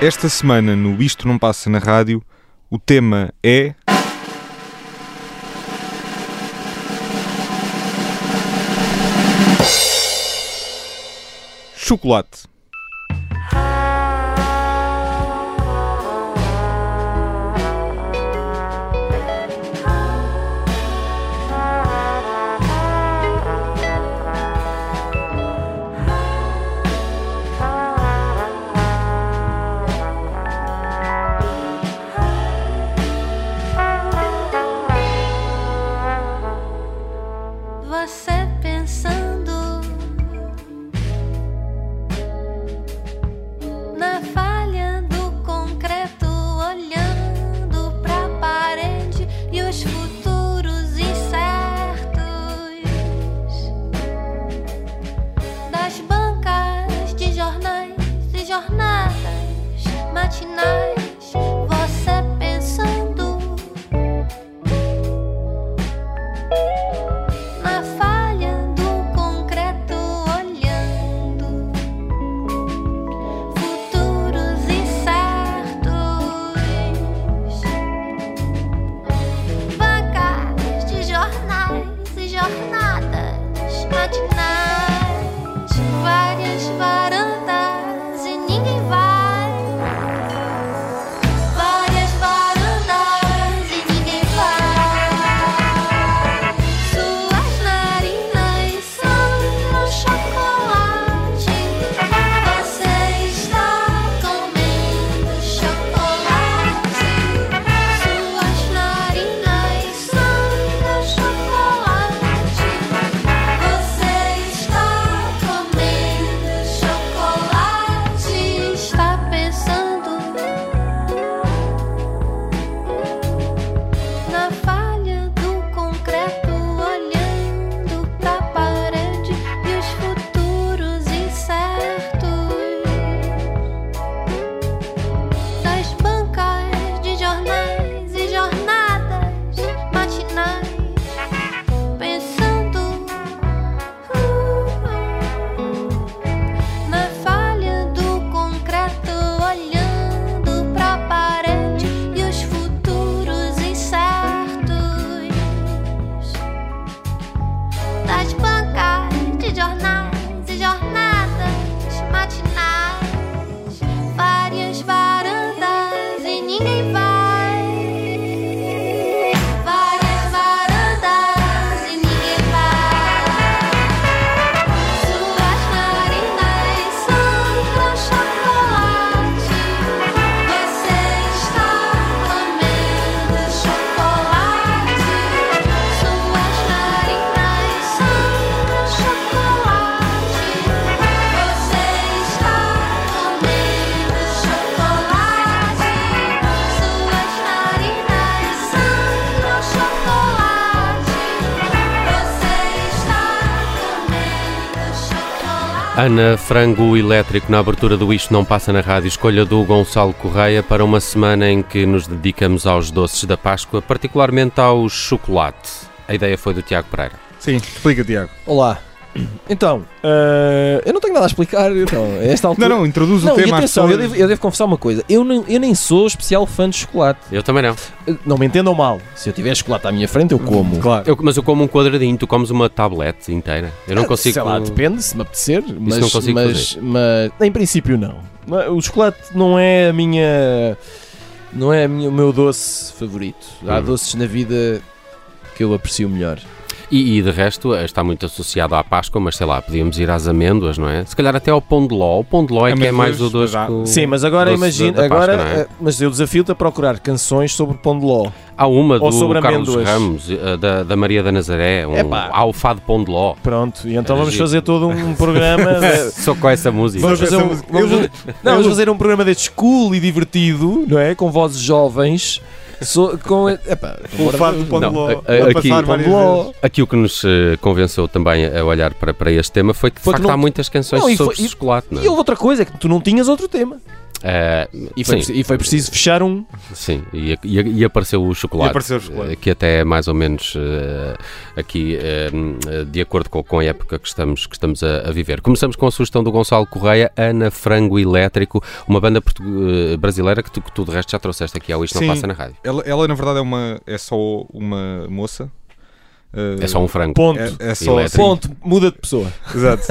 Esta semana no Isto Não Passa na Rádio, o tema é. Chocolate. touching night. Ana Frango Elétrico na abertura do Isto Não Passa na Rádio, escolha do Gonçalo Correia para uma semana em que nos dedicamos aos doces da Páscoa, particularmente ao chocolate. A ideia foi do Tiago Pereira. Sim, explica, Tiago. Olá. Então, eh, eu não tenho nada a explicar. Então, a esta altura. Não, não, introduz o Não, e tema atenção, eu devo, eu devo confessar uma coisa. Eu, não- eu nem sou especial fã de chocolate. Eu também não. Eh, Não me entendam mal. Se eu tiver chocolate à minha frente, eu como. Claro. Eu- mas eu como um quadradinho, tu comes uma tablete inteira. Eu não Ah, consigo. Sei lá, depende se me apetecer. Mas, não consigo mas, mas em princípio, não. Mas O chocolate não é a minha. Não é a minha- o meu doce favorito. Há Uhum. doces na vida que eu aprecio melhor. E, e de resto eh, está muito associado à Páscoa, mas sei lá, podíamos ir às amêndoas, não é? Se calhar até ao pão de ló. O pão de ló é que é mais o Amêndoas, doce. mas há- que o- Sim, mas agora imagina. Páscoa, agora, é? eh, mas eu desafio-te a procurar canções sobre pão de ló. Há uma Ou do sobre Carlos amêndoas. Ramos, eh, da, da Maria da Nazaré, um Epá. alfado pão de ló. Pronto, e então Era vamos giro. fazer todo um programa. de- Só com essa música. Vamos fazer, um, vamos, não, vamos fazer um programa deste cool e divertido, não é? Com vozes jovens. So- com, epá, O fado do pão de ló. aqui- pão. Aqui o que nos eh, convenceu também a olhar para, para este tema foi que de Foi que facto não- há muitas canções Não, e sobre foi- e- chocolate, não é? E houve outra coisa, é que tu não tinhas outro tema. Eh, E foi, e foi preciso fechar um. sim, e, e- e apareceu o chocolate. E apareceu o chocolate. eh, Que até é mais ou menos eh, aqui eh, de acordo com, com a época que estamos, que estamos a, a viver. Começamos com a sugestão do Gonçalo Correia, Ana Frango Elétrico, uma banda brasileira que tu, que tu de resto já trouxeste aqui ao Isto Sim. Não Passa na Rádio. Ela, ela, na verdade, é, uma, é só uma moça. Uh, É só um frango. Ponto. É, é só Elétrico. Ponto. Muda de pessoa. Exato.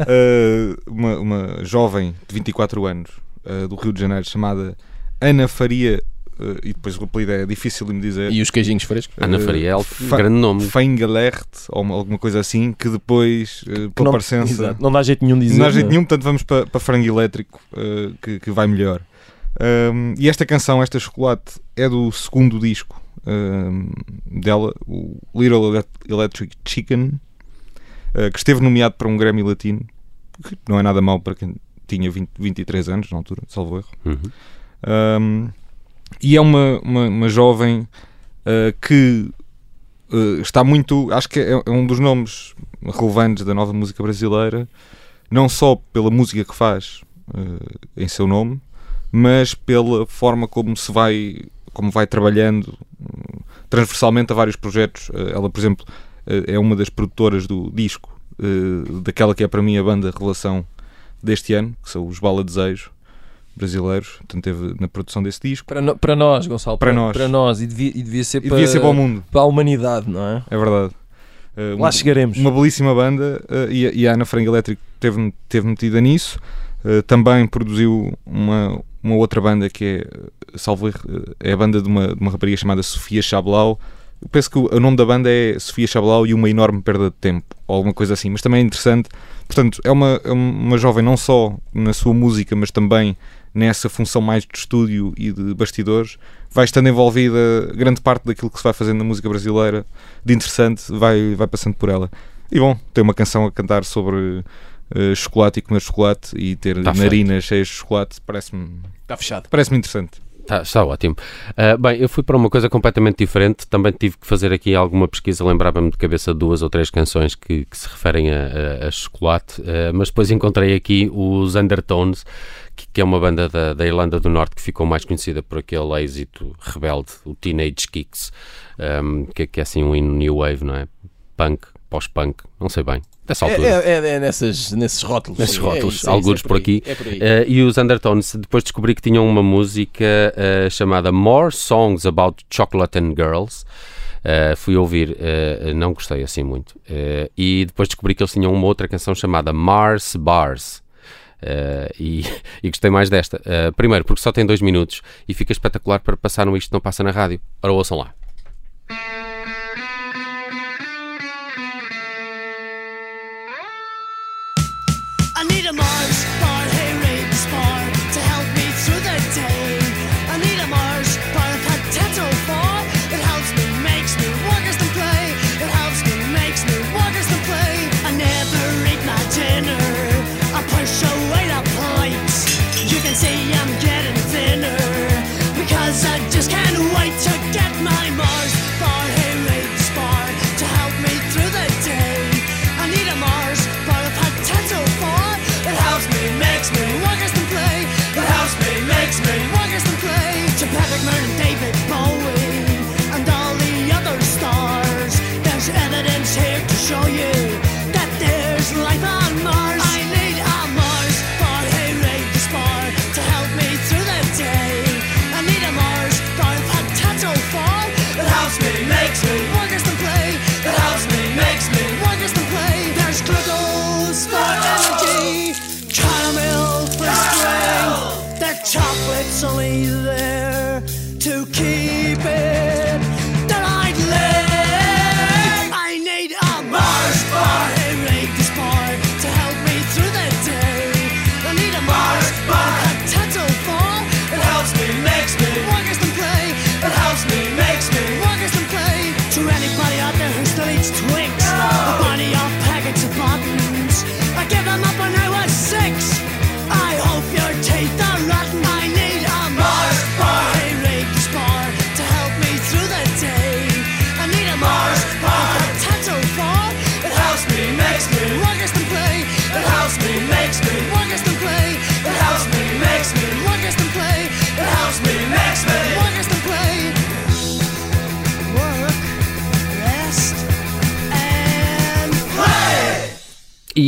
Uh, uma, uma jovem de 24 anos uh, do Rio de Janeiro chamada Ana Faria, uh, e depois o apelido é difícil de me dizer. E os queijinhos frescos. Ana uh, Faria é um grande nome. Fengelert, ou uma- alguma coisa assim, que depois, uh, pela parecença, exato, não dá jeito nenhum de dizer. não há jeito não é? nenhum, portanto vamos para, para frango elétrico, uh, que, que vai melhor. Um, e esta canção, esta chocolate, é do segundo disco um, dela, o Little Ele- Electric Chicken, uh, que esteve nomeado para um Grammy Latino, que não é nada mau para quem tinha 20, 23 anos na altura, salvo erro. Uhum. Um, e é uma, uma, uma jovem uh, que uh, está muito. Acho que é, é um dos nomes relevantes da nova música brasileira, não só pela música que faz uh, em seu nome, mas pela forma como se vai, como vai trabalhando transversalmente a vários projetos. Ela, por exemplo, é uma das produtoras do disco daquela que é para mim a banda revelação deste ano, que são os Bala Desejo brasileiros, portanto teve na produção desse disco. Para, no- para nós, Gonçalo. Para nós. Para nós. E devia, e devia ser E para, devia ser para o mundo, para a humanidade, não é? é verdade. Uh, Lá chegaremos. uma belíssima banda uh, e, a- e a Ana Frango Elétrico teve, teve metida nisso. Uh, também produziu uma, uma outra banda que é, salvo é a banda de uma, de uma rapariga chamada Sofia Chablau. Eu penso que o, o nome da banda é Sofia Chablau e uma enorme perda de tempo, ou alguma coisa assim, mas também é interessante. Portanto, é uma, é uma jovem não só na sua música, mas também nessa função mais de estúdio e de bastidores. Vai estando envolvida grande parte daquilo que se vai fazendo na música brasileira de interessante, vai, vai passando por ela. E bom, tem uma canção a cantar sobre eh, chocolate e comer chocolate e ter Tá narinas cheias de chocolate, parece-me Está fechado. parece interessante. Tá, está ótimo. Ah, bem, eu fui para uma coisa completamente diferente. Também tive que fazer aqui alguma pesquisa. Lembrava-me de cabeça duas ou três canções que, que se referem a, a- a chocolate. Ah, mas depois encontrei aqui os Undertones, que, que é uma banda da, da Irlanda do Norte que ficou mais conhecida por aquele êxito rebelde, o Teenage Kicks, ahm, que, que é assim um hino new wave, não é? Punk, pós-punk, não sei bem. Dessa É, altura. é, é- é nessas, nesses rótulos. Nesses Sim, rótulos, é é é por aqui. aí, É por aí. Eh, e os Undertones, depois descobri que tinham uma música eh, chamada More Songs About Chocolate and Girls. Eh, fui ouvir, não gostei assim muito. E depois descobri que eles tinham uma outra canção chamada Mars Bars. Eh, e, e gostei mais desta. Eh, primeiro, porque só tem dois minutos e fica espetacular para passar no Isto Não Passa na Rádio. Ora, ouçam lá.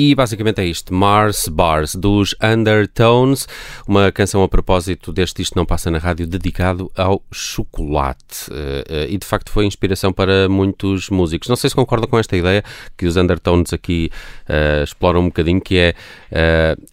E basicamente é isto: Mars Bars dos Undertones, uma canção a propósito deste Isto Não Passa na Rádio dedicado ao chocolate. Eh, eh, e de facto foi inspiração para muitos músicos. Não sei se concordam com esta ideia que os Undertones aqui eh, exploram um bocadinho, que é.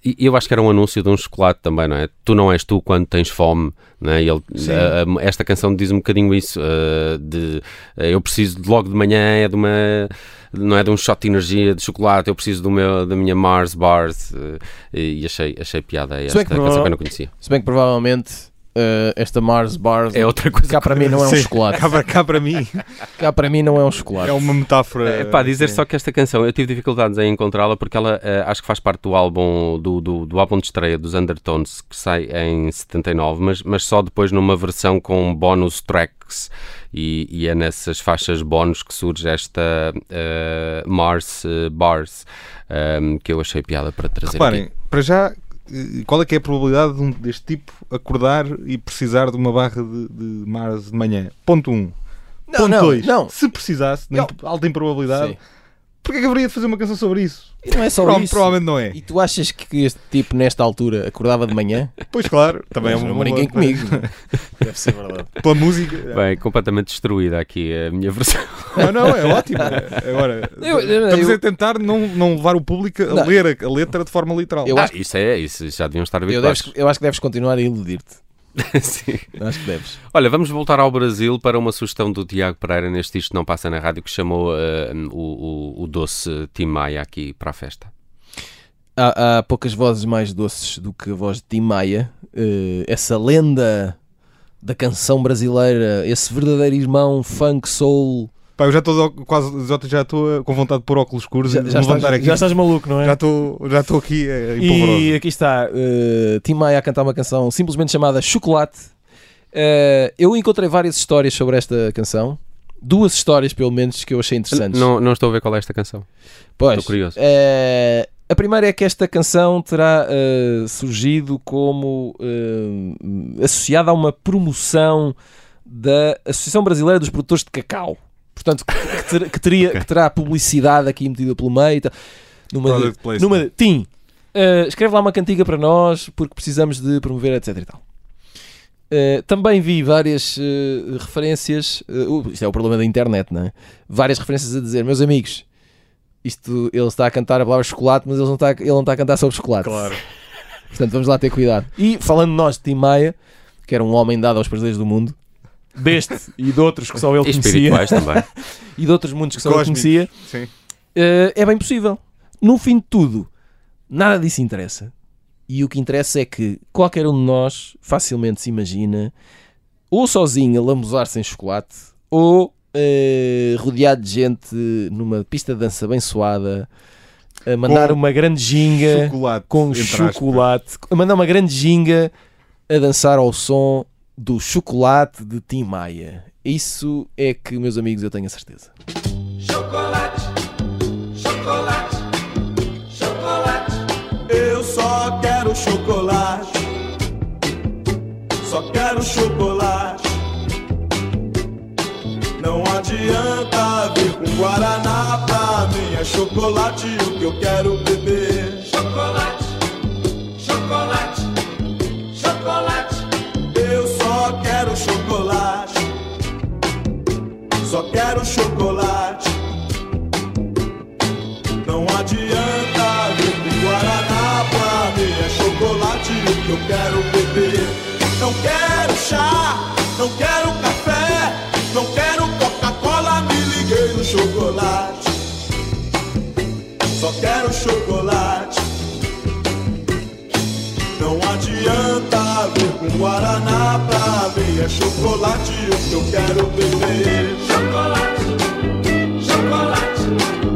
e eu acho que era um anúncio de um chocolate também, não é? Tu não és tu quando tens fome. Não é? Ele- Sim. a- a- esta canção diz um bocadinho isso: eh, de eu preciso de logo de manhã é de uma não é de um shot de energia de chocolate, eu preciso do meu, da minha Mars Bars eh, e achei, achei piada a Se esta bem que canção que eu não conhecia. Se bem que provavelmente eh, esta Mars Bars É outra coisa. cá para mim não é um Sim. chocolate. Cá para, cá para mim Cá para mim não é um chocolate. é uma metáfora. É pá, dizer sim. só que esta canção eu tive dificuldades em encontrá-la porque ela eh, acho que faz parte do álbum do, do, do álbum de estreia dos Undertones que sai em 79, mas, mas só depois numa versão com bonus tracks e, e é nessas faixas bónus que surge esta eh, Mars Bars ehm, que eu achei piada para trazer Reparem, aqui. para já, qual é que é a probabilidade de um, deste tipo acordar e precisar de uma barra de, de Mars de manhã? Ponto 1. Um. Não, Ponto não, 2. não. Se precisasse, nem alta improbabilidade, Sim. Porquê é que haveria de fazer uma canção sobre isso? E não é só Prova- isso. Provavelmente não é. E tu achas que este tipo, nesta altura, acordava de manhã? Pois claro, também é uma. não uma- brinquem comigo. Deve ser verdade. Pela música. Bem, completamente destruída aqui a minha versão. Não, não, é ótimo. Agora, Eu- eu- estamos eu- a tentar não, não levar o público a Não. ler a, a letra de forma literal. Eu Ah, acho- isso é, isso já deviam estar Eu, habituados. deves- eu acho que deves continuar a iludir-te. Sim. Acho que deves. Olha, vamos voltar ao Brasil para uma sugestão do Tiago Pereira neste Isto Não Passa na Rádio que chamou eh, o, o, o doce Tim Maia aqui para a festa. Há, há poucas vozes mais doces do que a voz de Tim Maia. Eh, essa lenda da canção brasileira, esse verdadeiro irmão funk soul. Pá, eu já estou quase já- já estou com vontade de pôr óculos escuros Já, e já, levantar estás, aqui. já estás maluco, não é? Já estou já estou aqui eh, empolvoroso. E aqui está eh, Tim Maia a cantar uma canção simplesmente chamada Chocolate. Eh, eu encontrei várias histórias sobre esta canção. Duas histórias, pelo menos, que eu achei interessantes. Não, não estou a ver qual é esta canção. Pois, estou curioso. eh, a primeira é que esta canção terá eh, surgido como eh, associada a uma promoção da Associação Brasileira dos Produtores de Cacau. Portanto, que, ter- que teria, que terá publicidade aqui metida pelo meio. e tal. Numa de- numa de- Tim, eh, escreve lá uma cantiga para nós porque precisamos de promover, etc. E tal. Eh, também vi várias eh, referências. uh, isto é o problema da internet, não é? Várias referências a dizer, meus amigos, isto ele está a cantar a palavra chocolate, mas ele não está, ele não está a cantar sobre chocolate. Claro. Portanto, vamos lá ter cuidado. E falando nós de Tim Maia, que era um homem dado aos prazeres do mundo, deste e de outros que só ele conhecia, e de outros mundos que só ele conhecia, Sim. eh, é bem possível. No fim de tudo, nada disso interessa. E o que interessa é que qualquer um de nós facilmente se imagina ou sozinho a lambuzar-se em chocolate ou eh, rodeado de gente numa pista de dança bem suada a mandar Com uma grande ginga Chocolate. com chocolate, a mandar uma grande ginga a dançar ao som do chocolate de Tim Maia. Isso é que, meus amigos, eu tenho a certeza. Eu só quero chocolate. Só quero chocolate. Não adianta vir com Guaraná pra mim. É chocolate o que eu quero beber. Chocolate, chocolate, Só quero chocolate. Não adianta com Guaraná pra mim É chocolate o que eu quero beber. Não quero chá, não quero café Não quero Coca-Cola, me liguei no chocolate. Só quero chocolate. Não adianta Guaraná pra mim É chocolate o que eu quero beber chocolate chocolate.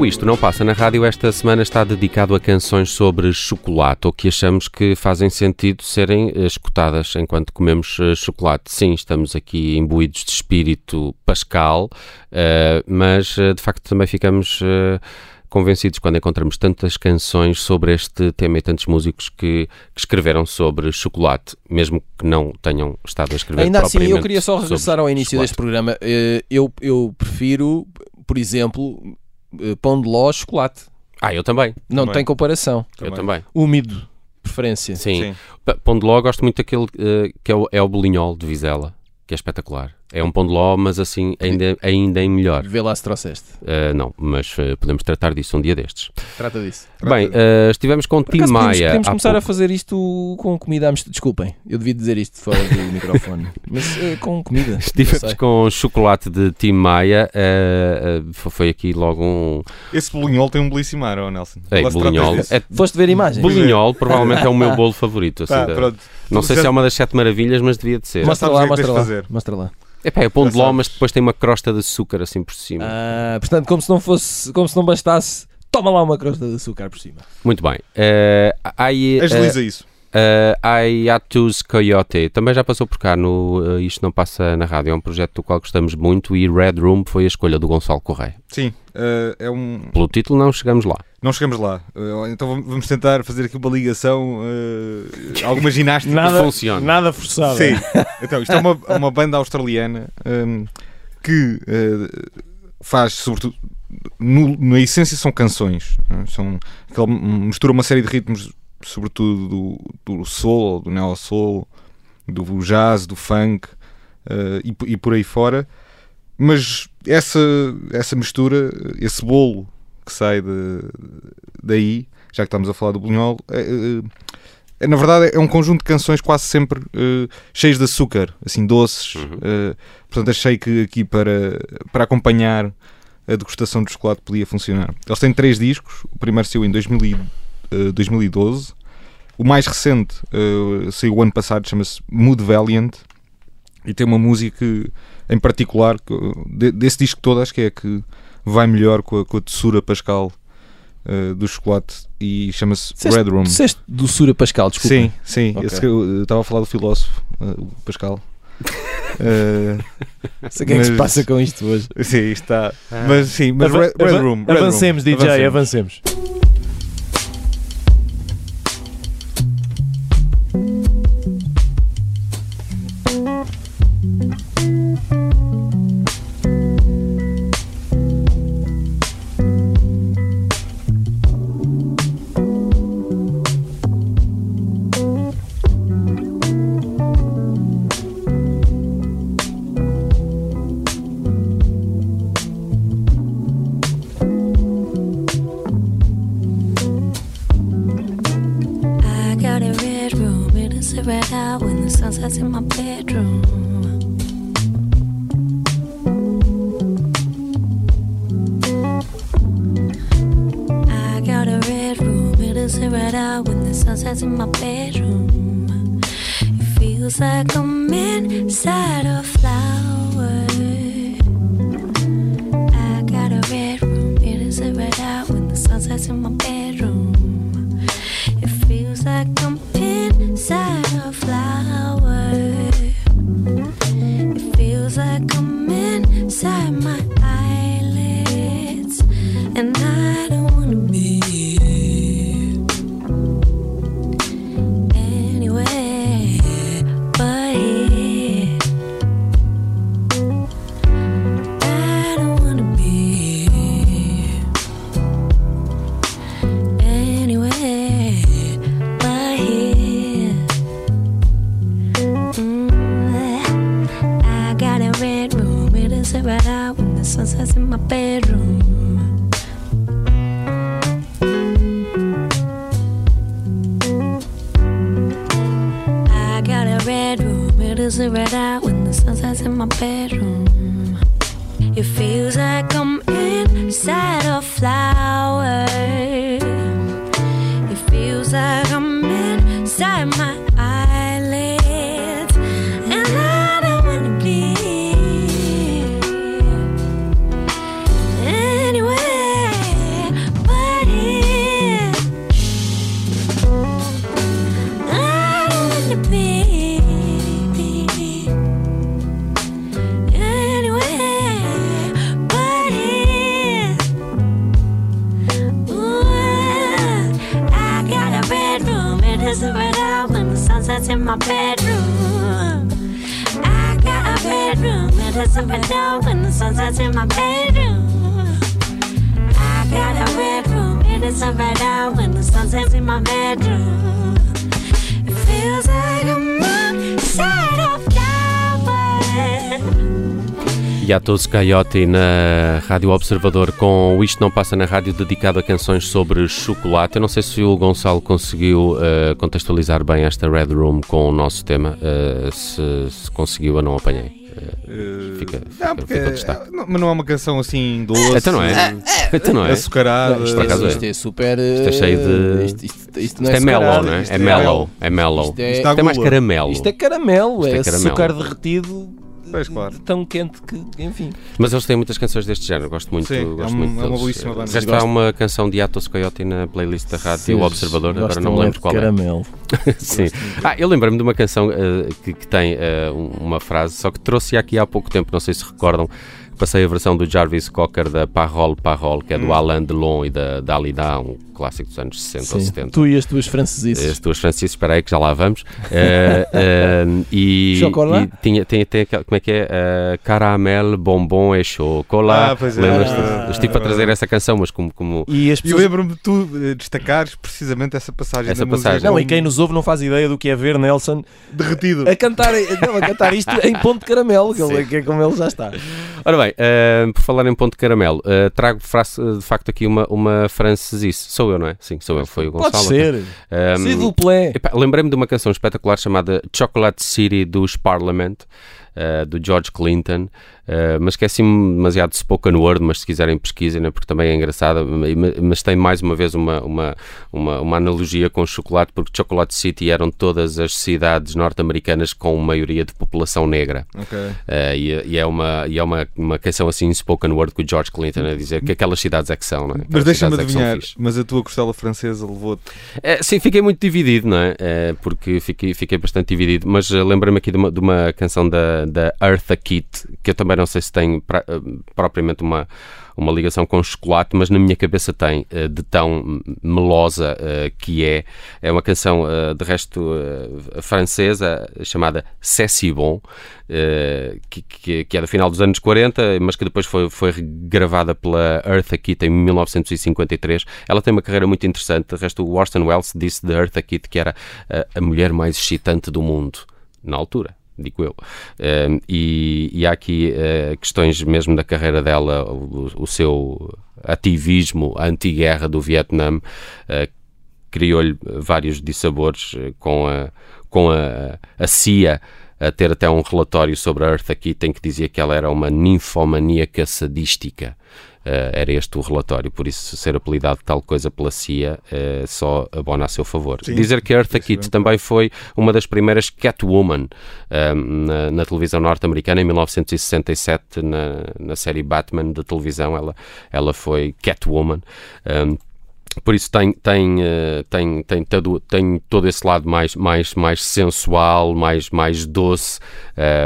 O Isto Não Passa na Rádio esta semana está dedicado a canções sobre chocolate ou que achamos que fazem sentido serem eh, escutadas enquanto comemos eh, chocolate. Sim, estamos aqui imbuídos de espírito pascal, eh, mas de facto também ficamos convencidos quando encontramos tantas canções sobre este tema e tantos músicos que, que escreveram sobre chocolate, mesmo que não tenham estado a escrever Ainda assim, eu queria só regressar ao início chocolate. deste programa. Eu, eu prefiro, por exemplo, pão de ló chocolate. Ah, eu também. Não Também. tem comparação. Eu também. Úmido, preferência. Sim. Sim. Pão de ló, gosto muito daquele eh, que é o, é o bolinhol de Vizela, que é espetacular. É um pão de ló, mas assim, ainda, ainda em melhor. Vê lá se trouxeste. Eh, não, mas eh, podemos tratar disso um dia destes. Trata disso. Bem, eh, estivemos com Tim podemos, Maia. podemos há começar a pouco. fazer isto com comida à mistura. Desculpem, eu devia dizer isto fora do microfone. Mas com comida. Estivemos com chocolate de Tim Maia. foi aqui logo um. Esse bolinhol tem um belíssimo ar, oh Nelson. Ei, trata bolinhol. É, Foste ver imagens? bolinhol provavelmente é o meu bolo favorito. assim, Tá, da- não sei se é uma das sete maravilhas, mas devia de ser. Mas- Mostra lá, é mostra lá. Mostra lá. Epá, é pão de ló, mas depois tem uma crosta de açúcar assim por cima. Ah, portanto, como se não fosse, como se não bastasse, toma lá uma crosta de açúcar por cima. Muito bem. Eh, aí, eh, Agiliza isso. Uh, Ayatus Coyote também já passou por cá no uh, Isto Não Passa na Rádio. É um projeto do qual gostamos muito e Red Room foi a escolha do Gonçalo Correia. Sim, eh, é um. Pelo título, não chegamos lá. Não chegamos lá. Eh, então vamos- tentar fazer aqui uma ligação, eh, alguma ginástica. Nada- funciona. Nada forçado. Sim. Então, isto é uma, uma banda australiana hum, que eh, faz, sobretudo, no- na essência são canções. não é? São, aquela, mistura uma série de ritmos, sobretudo do, do soul, do neo-soul, do jazz, do funk eh, e, e por aí fora. Mas essa, essa mistura, esse bolo que sai de, daí, já que estamos a falar do bolinhol, é, é, é, na verdade é um conjunto de canções quase sempre eh, cheias de açúcar, assim doces. Uhum. eh, portanto, achei que aqui para, para acompanhar a degustação de chocolate podia funcionar. Eles têm três discos. O primeiro saiu em 2000 e, eh, 2012. O mais recente eh, saiu o ano passado, chama-se Mood Valiant. E tem uma música em particular, que, de- desse disco todo, acho que é a que vai melhor com a, com a doçura pascal eh, do chocolate e chama-se Red Room. Disseste doçura Pascal, desculpa. Sim, sim. Ok. Esse eu estava a falar do filósofo, o Pascal. Eh, Sei o que é que se Mas- passa com isto hoje. sim, está. Mas sim, mas Ava- Red, Red Room. Red avancemos, Room. DJ, avancemos. I sets in my bedroom. I got a red room, it is red out when the sun sets in my bedroom. It feels like I'm sunsets in my bedroom. I got a red room, it is a red out when the sun sets in my bedroom. It feels like I'm inside a flower. A out when the sun sets in my bedroom. I got a a red out when the sun sets in my bedroom. It feels like I'm inside a flower. Yatos Coyote na Rádio Observador com o Isto Não Passa na Rádio dedicado a canções sobre chocolate. Eu não sei se o Gonçalo conseguiu eh, contextualizar bem esta Red Room com o nosso tema. Eh, se, se conseguiu, eu não apanhei. Eh, fica, fica, Não, porque fica é- não, mas não é uma canção assim doce, Então não é? Então não é? açucarada. Não, isto, é, é. isto é super. Isto é cheio de- Isto, isto, isto não Isto é mellow, não é? isto É mellow. É mellow. Isto é- Isto Isto é mais caramelo. Isto é caramelo, Isto é, é caramelo. açúcar derretido. Pois, claro. Tão quente que, enfim. Mas eles têm muitas canções deste género, gosto muito, Sim, gosto é um- muito é uma deles. belíssima banda. Já está uma canção de Atos Coyote na playlist da Rádio Vocês Observador, agora não me é lembro de qual é. caramelo. Sim. Ah, eu lembro-me de uma canção eh, que, que tem um- uma frase, só que trouxe aqui há pouco tempo, não sei se recordam, passei a versão do Jarvis Cocker da Parole Parole, que é Hum. do Alain Delon e da Dalida, um clássico dos anos 60 ou Sim. 70. Tu e as tuas francesices. As tuas Francisco, espera aí que já lá vamos. Eh, eh, e, Chocolat? e tinha, tinha, tem aquela- como é que é? Eh, caramel, bombom e chocolat. Ah, pois é. Ah, estive a trazer essa canção, mas como. como E as E eu pessoas. lembro-me de tu destacares precisamente essa passagem Essa música. passagem. Não, e quem nos ouve não faz ideia do que é ver Nelson derretido. a cantar, não, a cantar isto em ponto de caramelo, que, ele- que é como ele já está. Ora bem, por falar em ponto de caramelo, trago de facto aqui uma, uma francesice. Sou eu, não é? Sim, sou eu, foi o Gonçalo. Pode ser. Vous plaît. Epá, Lembrei-me de uma canção espetacular chamada Chocolate City dos Parliament, eh, do George Clinton, eh, mas que é assim demasiado spoken word, mas se quiserem pesquisem, né, porque também é engraçada, ma- mas tem mais uma vez uma, uma, uma, uma analogia com o chocolate, porque Chocolate City eram todas as cidades norte-americanas com maioria de população negra. Ok. Eh, e, e é, uma, e é uma, uma canção assim spoken word com o George Clinton a dizer que aquelas cidades é que são, não é? Mas deixa-me é adivinhar, fixe. mas a tua costela francesa levou-te. É, sim, fiquei muito dividido, não é? É, porque fiquei, fiquei bastante dividido, mas eh, lembrei-me aqui de uma, de uma canção da, da Eartha Kitt, que eu também não sei se tem pra- eh, propriamente uma, uma ligação com chocolate, mas na minha cabeça tem, eh, de tão melosa eh, que é. É uma canção, de resto, francesa, chamada C'est si bon, que, que, que é do final dos anos 40, mas que depois foi, foi gravada pela Eartha Kitt em 1953. Ela tem uma carreira muito interessante. De resto, o Orson Welles disse de Eartha Kitt que era a mulher mais excitante do mundo, na altura. Digo eu. Eh, e, e há aqui eh, questões mesmo da carreira dela, o, o seu ativismo anti-guerra do Vietnã, eh, criou-lhe vários dissabores eh, com a, com a, a CIA a ter até um relatório sobre a Eartha Kitt em que dizia que ela era uma ninfomaníaca sadística. Eh, era este o relatório, por isso ser apelidado tal coisa pela CIA eh, só abona a seu favor. Sim, Dizer que a Eartha Kitt também foi uma das primeiras Catwoman eh, na, na televisão norte-americana em 1967 na, na série Batman de televisão. Ela, ela foi Catwoman. Um, por isso tem, tem, tem, tem, todo, tem todo esse lado mais, mais, mais sensual, mais, mais doce,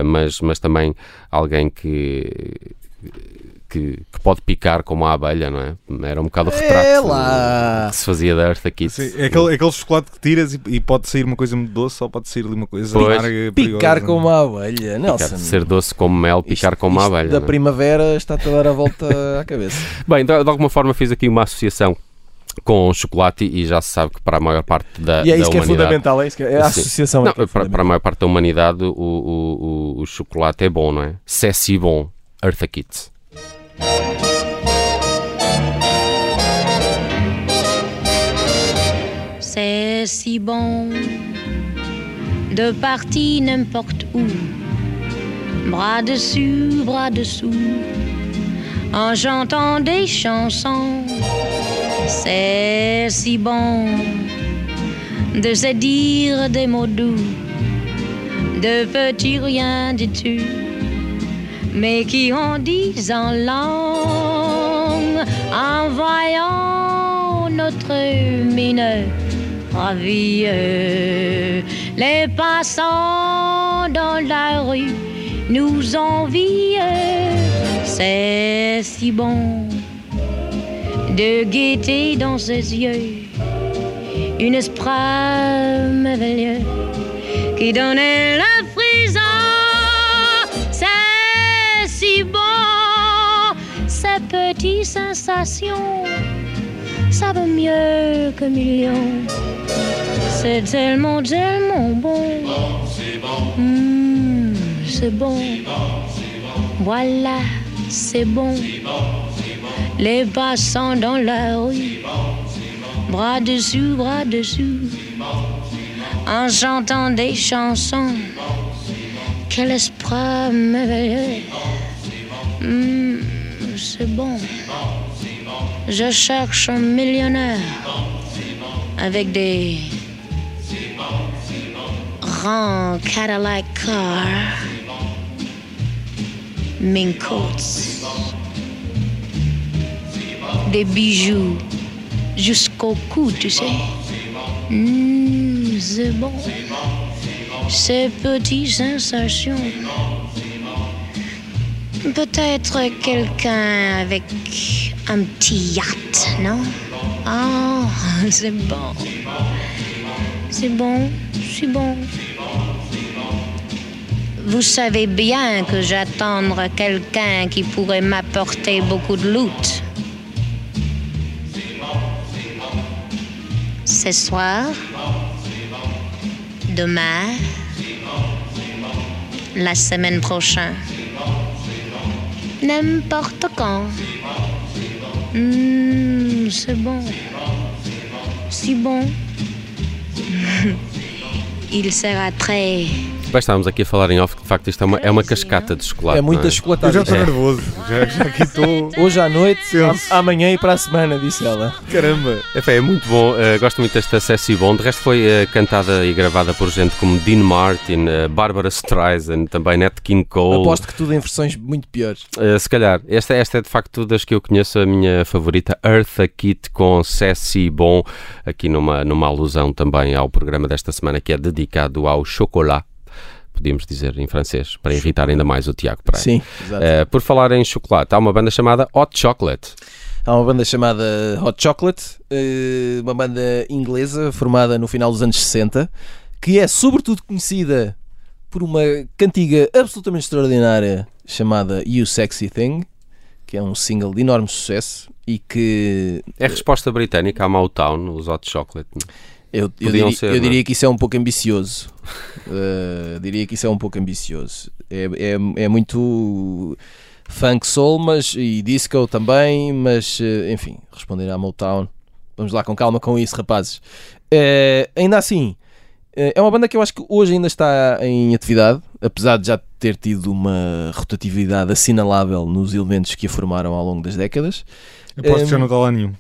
mas, mas também alguém que, que, que pode picar como a abelha, não é? Era um bocado o retrato É lá. que se fazia da Eartha Kitt. Sim, é aquele, aquele chocolate que tiras e, e pode sair uma coisa muito doce ou pode sair ali uma coisa Pois. amarga Picar perigosa. como a abelha. Picar, Nelson. ser doce como mel, picar isto- como a isto abelha. Da não é? primavera está-te a dar a volta à cabeça. Bem, de, de alguma forma fiz aqui uma associação com o chocolate e já se sabe que para a maior parte da, E é isso que é humanidade fundamental, é, isso que é, é a Sim. associação. Não, é que é para, para a maior parte da humanidade o, o, o, o chocolate é bom, não é? C'est si bom, Eartha Kitt. C'est si bon de partir n'importe où, bras dessus, bras dessous, en chantant des chansons. C'est si bon de se dire des mots doux, de petits rien tout, mais qui en disent en langue, en voyant notre mine ravie. Les passants dans la rue nous envient, c'est si bon de gaieté dans ses yeux, une esprit merveilleux qui donnait la petites sensations, ça vaut mieux que millions. C'est tellement, tellement bon. Mmh, c'est bon. Voilà, c'est bon. Les passants dans la rue, bras dessus, bras dessous, en chantant des chansons. Quel esprit merveilleux. Mmh, c'est bon. Je cherche un millionnaire avec des grands Cadillac cars, mink des bijoux jusqu'au cou, tu sais. Mmh, c'est bon. Ces petites sensations. Peut-être quelqu'un avec un petit yacht, non? Oh, c'est bon. C'est bon, c'est bon. Vous savez bien que j'attends quelqu'un qui pourrait m'apporter beaucoup de loot. Ce soir, demain, la semaine prochaine, n'importe quand. Hum, c'est bon. Si bon. Il sera très Bem, estávamos aqui a falar em off que de facto isto é uma, é uma cascata de chocolate. É muita não Eu chocolatada. já estou É. nervoso. Já, já aqui estou. Hoje à noite, a- amanhã e para a semana, disse ela. Caramba. É, é muito bom, eh, gosto muito desta Sassy Bond. De resto foi eh, cantada e gravada por gente como Dean Martin, eh, Barbara Streisand, também Nat King Cole. Aposto que tudo em versões muito piores. Se calhar, esta, esta é de facto das que eu conheço a minha favorita, Eartha Kitt com Sassy Bon, aqui numa, numa alusão também ao programa desta semana que é dedicado ao chocolat, podíamos dizer em francês, para irritar ainda mais o Tiago Pereira. Sim, exato. Eh, por falar em chocolate, há uma banda chamada Hot Chocolate. Há uma banda chamada Hot Chocolate, eh, uma banda inglesa formada no final dos anos 60, que é sobretudo conhecida por uma cantiga absolutamente extraordinária chamada You Sexy Thing, que é um single de enorme sucesso e que É a resposta britânica à Motown, os Hot Chocolate. Eu, eu, diria, ser, eu é? diria que isso é um pouco ambicioso. Eh, diria que isso é um pouco ambicioso. É, é, é muito funk soul mas, e disco também, mas eh, enfim, responder à Motown. Vamos lá com calma com isso, rapazes. Eh, ainda assim, é uma banda que eu acho que hoje ainda está em atividade, apesar de já ter tido uma rotatividade assinalável nos elementos que a formaram ao longo das décadas. Aposto que já não está lá nenhum.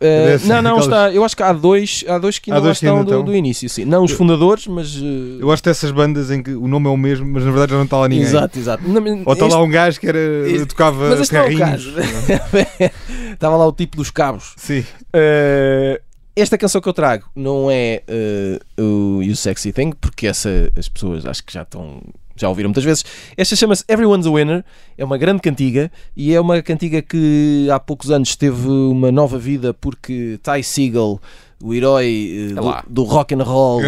Ser não, não, aquelas- está. Eu acho que há dois, há dois que Há ainda lá dois que estão ainda do, estão. do início, sim. Não os fundadores, mas. eh, Eu gosto dessas bandas em que o nome é o mesmo, mas na verdade já não está lá ninguém. Exato, exato. Não, Ou está este- lá um gajo que era, este- tocava mas não é caso. Estava lá o tipo dos cabos. Sim. Eh, esta canção que eu trago não é eh, o You Sexy Thing, porque essa as pessoas acho que já estão. Já ouviram muitas vezes. Esta chama-se Everyone's a Winner, é uma grande cantiga e é uma cantiga que há poucos anos teve uma nova vida porque Ty Segall, o herói eh, É do, do rock and roll,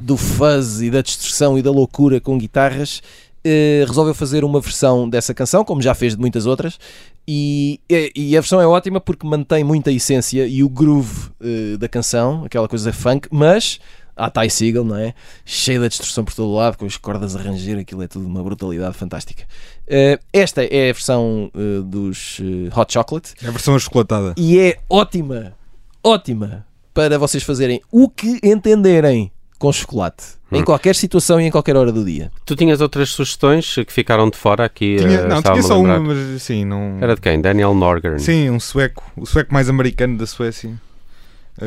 do fuzz e da distorção e da loucura com guitarras, eh, resolveu fazer uma versão dessa canção, como já fez de muitas outras, e, e- e a versão é ótima porque mantém muita essência e o groove eh, da canção, aquela coisa funk, mas à Ty Seagal, não é? Cheia de destruição por todo lado, com as cordas a ranger, aquilo é tudo uma brutalidade fantástica. Eh, esta é a versão eh, dos eh, Hot Chocolate É a versão achocolatada. e é ótima, ótima para vocês fazerem o que entenderem com chocolate. Em qualquer situação e em qualquer hora do dia. Tu tinhas outras sugestões que ficaram de fora aqui? Tinha, não, tinha só uma, mas sim, não. Era de quem? Daniel Norgren. Sim, um sueco, o sueco mais americano da Suécia,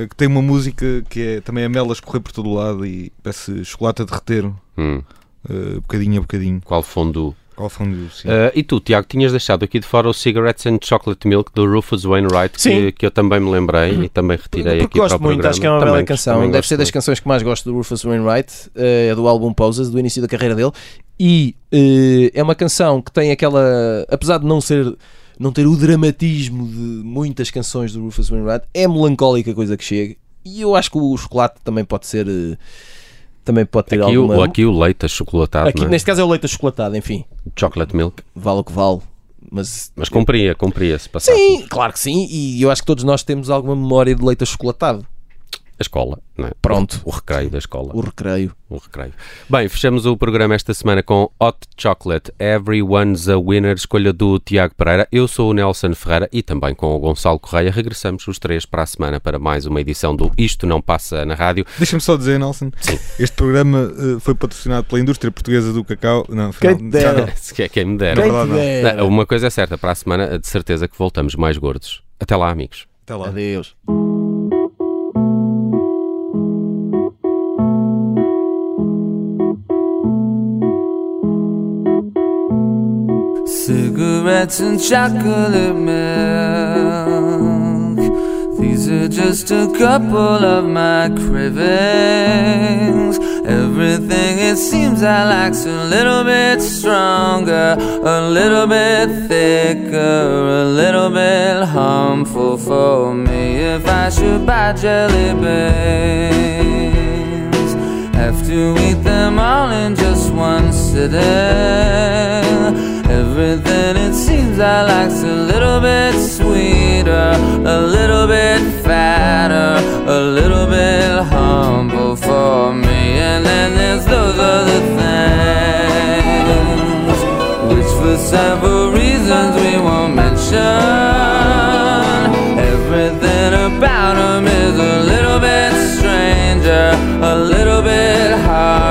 que tem uma música que é também a mela a escorrer por todo lado e parece chocolate a derreter, Hum, eh, bocadinho a bocadinho. qual fundo? Qual fundo, sim. Eh, e tu, Tiago, tinhas deixado aqui de fora o Cigarettes and Chocolate Milk do Rufus Wainwright, que, que eu também me lembrei e também retirei Porque aqui gosto para o muito, programa. acho que é uma Também bela canção. Deve ser das canções que mais gosto do Rufus Wainwright. eh, É do álbum Poses, do início da carreira dele. E eh, é uma canção que tem aquela. Apesar de não ser. Não ter o dramatismo de muitas canções do Rufus Wainwright, é melancólica a coisa que chega. E eu acho que o chocolate também pode ser. eh, Também pode ter Aqui, alguma. o, aqui o leite achocolatado, Aqui, é? neste caso é o leite achocolatado, enfim. Chocolate Milk. Vale o que vale. Mas. Mas cumpria, cumpria se passasse. Sim, claro que sim. E eu acho que todos nós temos alguma memória de leite achocolatado. A escola, não é? Pronto. O recreio da escola. O recreio. O recreio. Bem, fechamos o programa esta semana com Hot Chocolate, Everyone's a Winner, escolha do Tiago Pereira. Eu sou o Nelson Ferreira e também com o Gonçalo Correia. Regressamos os três para a semana para mais uma edição do Isto Não Passa na Rádio. Deixa-me só dizer, Nelson, este programa eh, foi patrocinado pela indústria portuguesa do cacau. Não, Quem dera. não. Se quer quem me dera. Quem verdade, te não. dera. Não, Uma coisa é certa, para a semana de certeza que voltamos mais gordos. Até lá, amigos. Até lá. Adeus. Cigarettes and chocolate milk. These are just a couple of my cravings. Everything it seems I like's a little bit stronger, a little bit thicker, a little bit harmful for me if I should buy jelly beans. To eat them all in just one sitting. Everything it seems I like's a little bit sweeter, a little bit fatter, a little bit humble for me. And then there's those other things, which for several reasons we won't mention. Everything about them is a little bit stranger, a little bit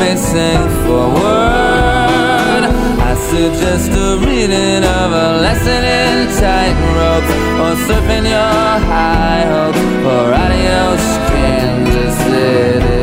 facing forward I suggest a reading of a lesson in tightrope Or surfing your high hope Or adios Kansas City